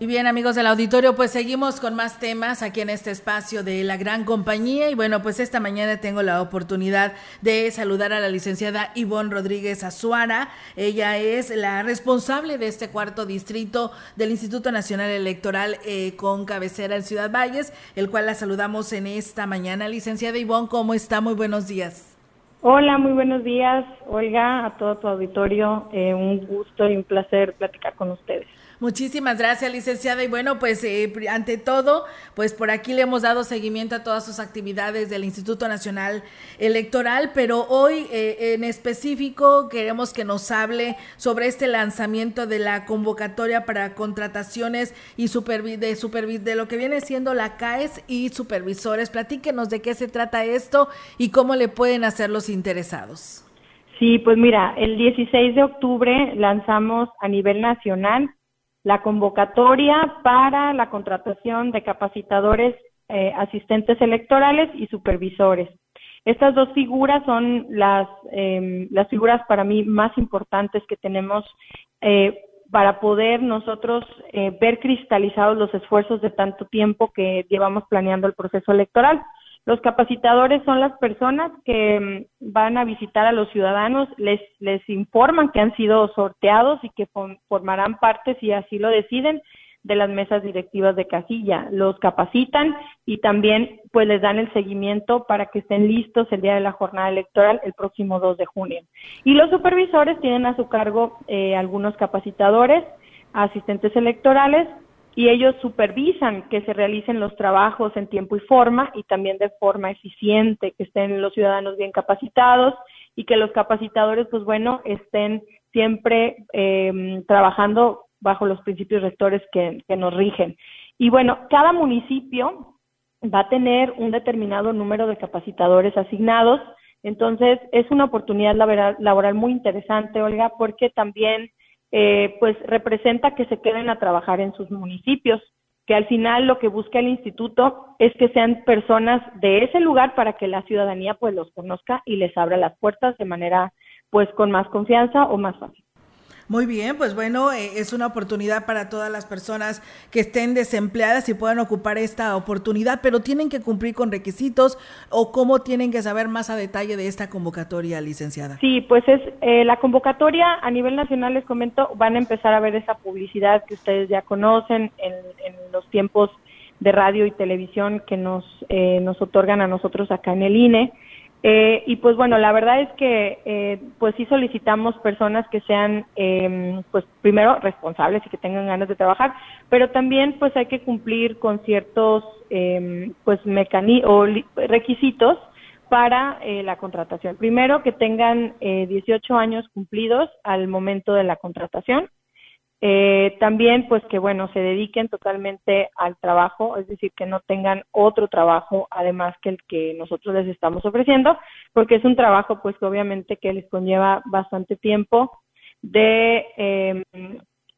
Y bien amigos del auditorio, pues seguimos con más temas aquí en este espacio de la gran compañía y bueno, pues esta mañana tengo la oportunidad de saludar a la licenciada Ivonne Rodríguez Azuara. Ella es la responsable de este cuarto distrito del Instituto Nacional Electoral eh, con cabecera en Ciudad Valles, el cual la saludamos en esta mañana. Licenciada Ivonne, ¿cómo está? Muy buenos días. Hola, muy buenos días, Olga, a todo tu auditorio. Eh, un gusto y un placer platicar con ustedes. Muchísimas gracias, licenciada. Y bueno, pues eh, ante todo, pues por aquí le hemos dado seguimiento a todas sus actividades del Instituto Nacional Electoral, pero hoy eh, en específico queremos que nos hable sobre este lanzamiento de la convocatoria para contrataciones y supervi de, de lo que viene siendo la CAES y supervisores. Platíquenos de qué se trata esto y cómo le pueden hacer los interesados. Sí, pues mira, el 16 de octubre lanzamos a nivel nacional la convocatoria para la contratación de capacitadores, eh, asistentes electorales y supervisores. Estas dos figuras son las, em, las figuras para mí más importantes que tenemos eh, para poder nosotros eh, ver cristalizados los esfuerzos de tanto tiempo que llevamos planeando el proceso electoral. Los capacitadores son las personas que mm, van a visitar a los ciudadanos, les, les informan que han sido sorteados y que formarán parte, si así lo deciden, de las mesas directivas de casilla. Los capacitan y también pues les dan el seguimiento para que estén listos el día de la jornada electoral el próximo 2 de junio. Y los supervisores tienen a su cargo eh, algunos capacitadores, asistentes electorales y ellos supervisan que se realicen los trabajos en tiempo y forma y también de forma eficiente, que estén los ciudadanos bien capacitados y que los capacitadores, pues bueno, estén siempre eh, trabajando bajo los principios rectores que, que nos rigen. Y bueno, cada municipio va a tener un determinado número de capacitadores asignados, entonces es una oportunidad laboral, laboral muy interesante, Olga, porque también eh, pues representa que se queden a trabajar en sus municipios, que al final lo que busca el instituto es que sean personas de ese lugar para que la ciudadanía pues los conozca y les abra las puertas de manera pues con más confianza o más fácil. Muy bien, pues bueno, eh, es una oportunidad para todas las personas que estén desempleadas y puedan ocupar esta oportunidad, pero tienen que cumplir con requisitos o cómo tienen que saber más a detalle de esta convocatoria, licenciada. Sí, pues es eh, la convocatoria a nivel nacional, les comento, van a empezar a ver esa publicidad que ustedes ya conocen en, los tiempos de radio y televisión que nos, eh, nos otorgan a nosotros acá en el INE. Eh, y pues bueno, la verdad es que eh, pues sí solicitamos personas que sean eh, pues primero responsables y que tengan ganas de trabajar, pero también pues hay que cumplir con ciertos eh, pues o requisitos para eh, la contratación. Primero que tengan eh, 18 años cumplidos al momento de la contratación. Eh, también, pues que bueno, se dediquen totalmente al trabajo, es decir, que no tengan otro trabajo además que el que nosotros les estamos ofreciendo, porque es un trabajo, pues obviamente que les conlleva bastante tiempo de, eh,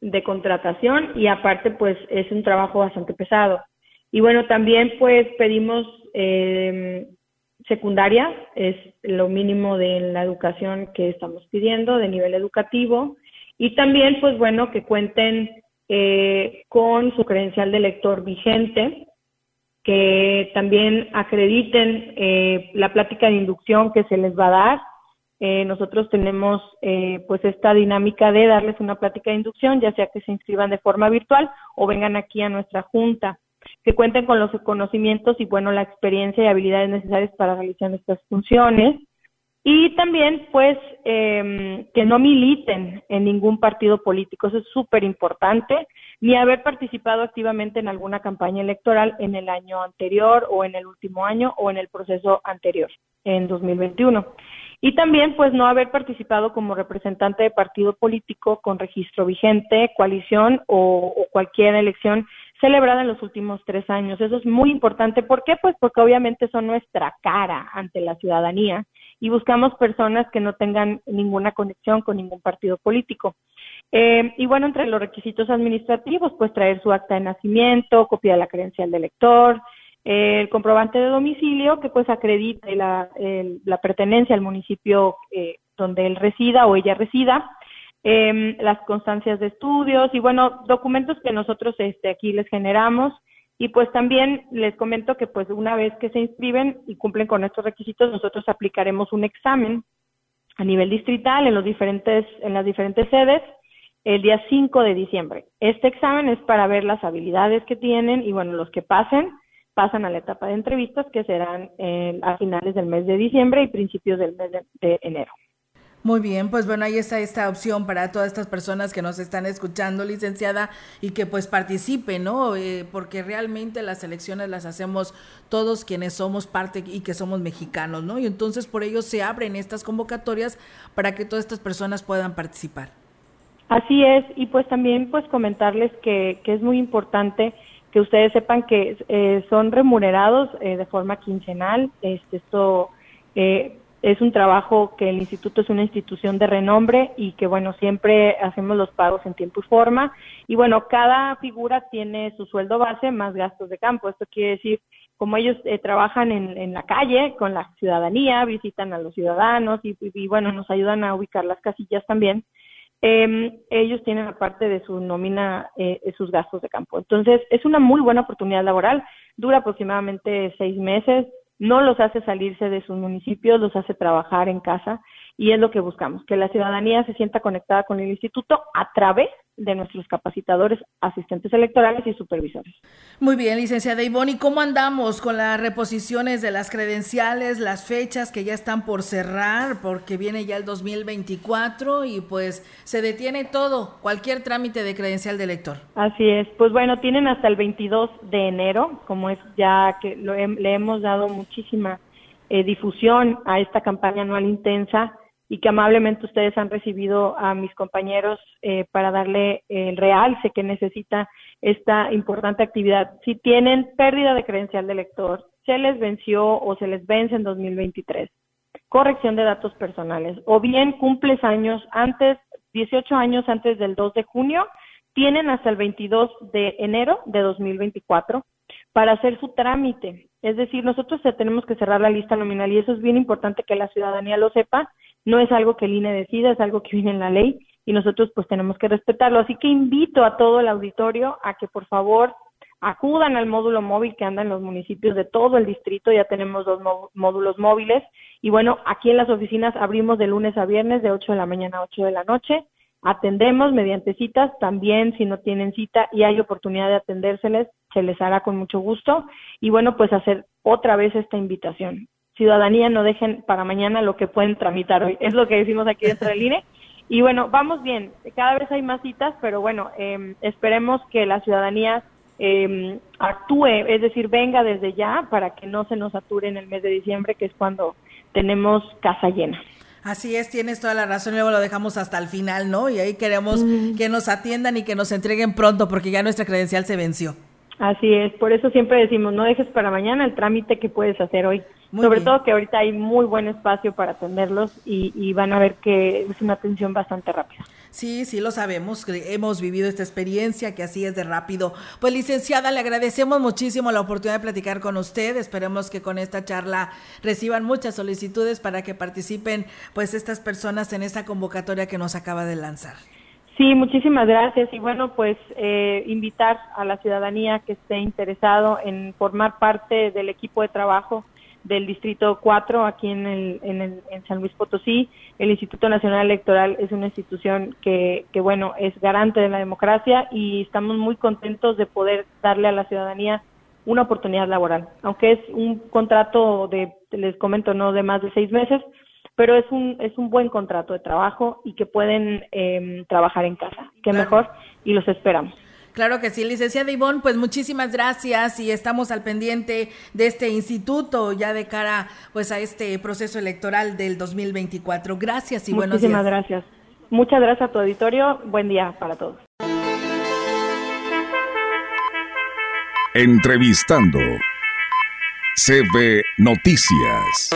de contratación y aparte, pues es un trabajo bastante pesado. Y bueno, también pues pedimos eh, secundaria, es lo mínimo de la educación que estamos pidiendo, de nivel educativo y también, pues bueno, que cuenten eh, con su credencial de lector vigente, que también acrediten eh, la plática de inducción que se les va a dar. Eh, nosotros tenemos eh, pues esta dinámica de darles una plática de inducción, ya sea que se inscriban de forma virtual o vengan aquí a nuestra junta, que cuenten con los conocimientos y bueno la experiencia y habilidades necesarias para realizar estas funciones, y también, pues, eh, que no militen en ningún partido político, eso es súper importante, ni haber participado activamente en alguna campaña electoral en el año anterior o en el último año o en el proceso anterior, en 2021. Y también, pues, no haber participado como representante de partido político con registro vigente, coalición o, o cualquier elección celebrada en los últimos tres años. Eso es muy importante. ¿Por qué? Pues porque obviamente son nuestra cara ante la ciudadanía y buscamos personas que no tengan ninguna conexión con ningún partido político. Eh, y bueno, entre los requisitos administrativos, pues traer su acta de nacimiento, copia de la credencial del elector, el comprobante de domicilio que pues acredite la, la pertenencia al municipio eh, donde él resida o ella resida, eh, las constancias de estudios y bueno, documentos que nosotros este, aquí les generamos y pues también les comento que pues una vez que se inscriben y cumplen con estos requisitos, nosotros aplicaremos un examen a nivel distrital en los diferentes en las diferentes sedes el día 5 de diciembre. Este examen es para ver las habilidades que tienen y bueno, los que pasen pasan a la etapa de entrevistas que serán eh, a finales del mes de diciembre y principios del mes de enero. Muy bien, pues bueno, ahí está esta opción para todas estas personas que nos están escuchando, licenciada, y que pues participen, ¿no? Eh, porque realmente las elecciones las hacemos todos quienes somos parte y que somos mexicanos, ¿no? Y entonces por ello se abren estas convocatorias para que todas estas personas puedan participar. Así es, y pues también pues comentarles que, que es muy importante que ustedes sepan que eh, son remunerados eh, de forma quincenal, este, esto... Eh, es un trabajo que el instituto es una institución de renombre y que bueno, siempre hacemos los pagos en tiempo y forma. Y bueno, cada figura tiene su sueldo base más gastos de campo. Esto quiere decir, como ellos eh, trabajan en, en, la calle con la ciudadanía, visitan a los ciudadanos y, bueno, nos ayudan a ubicar las casillas también. Eh, ellos tienen aparte de su nómina eh, sus gastos de campo. Entonces, es una muy buena oportunidad laboral. Dura aproximadamente seis meses no los hace salirse de sus municipios, los hace trabajar en casa y es lo que buscamos, que la ciudadanía se sienta conectada con el instituto a través de nuestros capacitadores, asistentes electorales y supervisores. Muy bien, licenciada Ivonne, ¿y cómo andamos con las reposiciones de las credenciales, las fechas que ya están por cerrar, porque viene ya el 2024 y pues se detiene todo, cualquier trámite de credencial de elector? Así es, pues bueno, tienen hasta el 22 de enero, como es ya que le hemos dado muchísima eh, difusión a esta campaña anual intensa y que amablemente ustedes han recibido a mis compañeros eh, para darle el realce que necesita esta importante actividad. Si tienen pérdida de credencial de lector, se les venció o se les vence en 2023, corrección de datos personales, o bien cumples años antes, 18 años antes del 2 de junio, tienen hasta el 22 de enero de 2024 para hacer su trámite. Es decir, nosotros tenemos que cerrar la lista nominal y eso es bien importante que la ciudadanía lo sepa no es algo que el INE decida, es algo que viene en la ley y nosotros pues tenemos que respetarlo. Así que invito a todo el auditorio a que por favor acudan al módulo móvil que anda en los municipios de todo el distrito, ya tenemos dos módulos móviles. Y bueno, aquí en las oficinas abrimos de lunes a viernes de 8 de la mañana a 8 de la noche, atendemos mediante citas, también si no tienen cita y hay oportunidad de atendérseles, se les hará con mucho gusto. Y bueno, pues hacer otra vez esta invitación ciudadanía no dejen para mañana lo que pueden tramitar hoy. Es lo que decimos aquí dentro del INE. Y bueno, vamos bien. Cada vez hay más citas, pero bueno, eh, esperemos que la ciudadanía eh, actúe, es decir, venga desde ya para que no se nos sature en el mes de diciembre, que es cuando tenemos casa llena. Así es, tienes toda la razón, luego lo dejamos hasta el final, ¿no? Y ahí queremos que nos atiendan y que nos entreguen pronto, porque ya nuestra credencial se venció. Así es, por eso siempre decimos, no dejes para mañana el trámite que puedes hacer hoy. Sobre todo que ahorita hay muy buen espacio para atenderlos y, van a ver que es una atención bastante rápida. Sí, sí lo sabemos, hemos vivido esta experiencia, que así es de rápido. Pues licenciada, le agradecemos muchísimo la oportunidad de platicar con usted. Esperemos que con esta charla reciban muchas solicitudes para que participen pues estas personas en esta convocatoria que nos acaba de lanzar. Sí, muchísimas gracias. Y bueno, pues eh, invitar a la ciudadanía que esté interesado en formar parte del equipo de trabajo del Distrito 4 aquí en, el, en, el, en San Luis Potosí. El Instituto Nacional Electoral es una institución que, que, bueno, es garante de la democracia y estamos muy contentos de poder darle a la ciudadanía una oportunidad laboral. Aunque es un contrato de, les comento, no de más de seis meses, pero es un, es un buen contrato de trabajo y que pueden eh, trabajar en casa. Qué mejor y los esperamos. Claro que sí, licenciada Ivonne, pues muchísimas gracias y estamos al pendiente de este instituto ya de cara pues a este proceso electoral del 2024. Gracias y buenos días. Muchísimas gracias. Muchas gracias a tu auditorio. Buen día para todos. Entrevistando CB Noticias.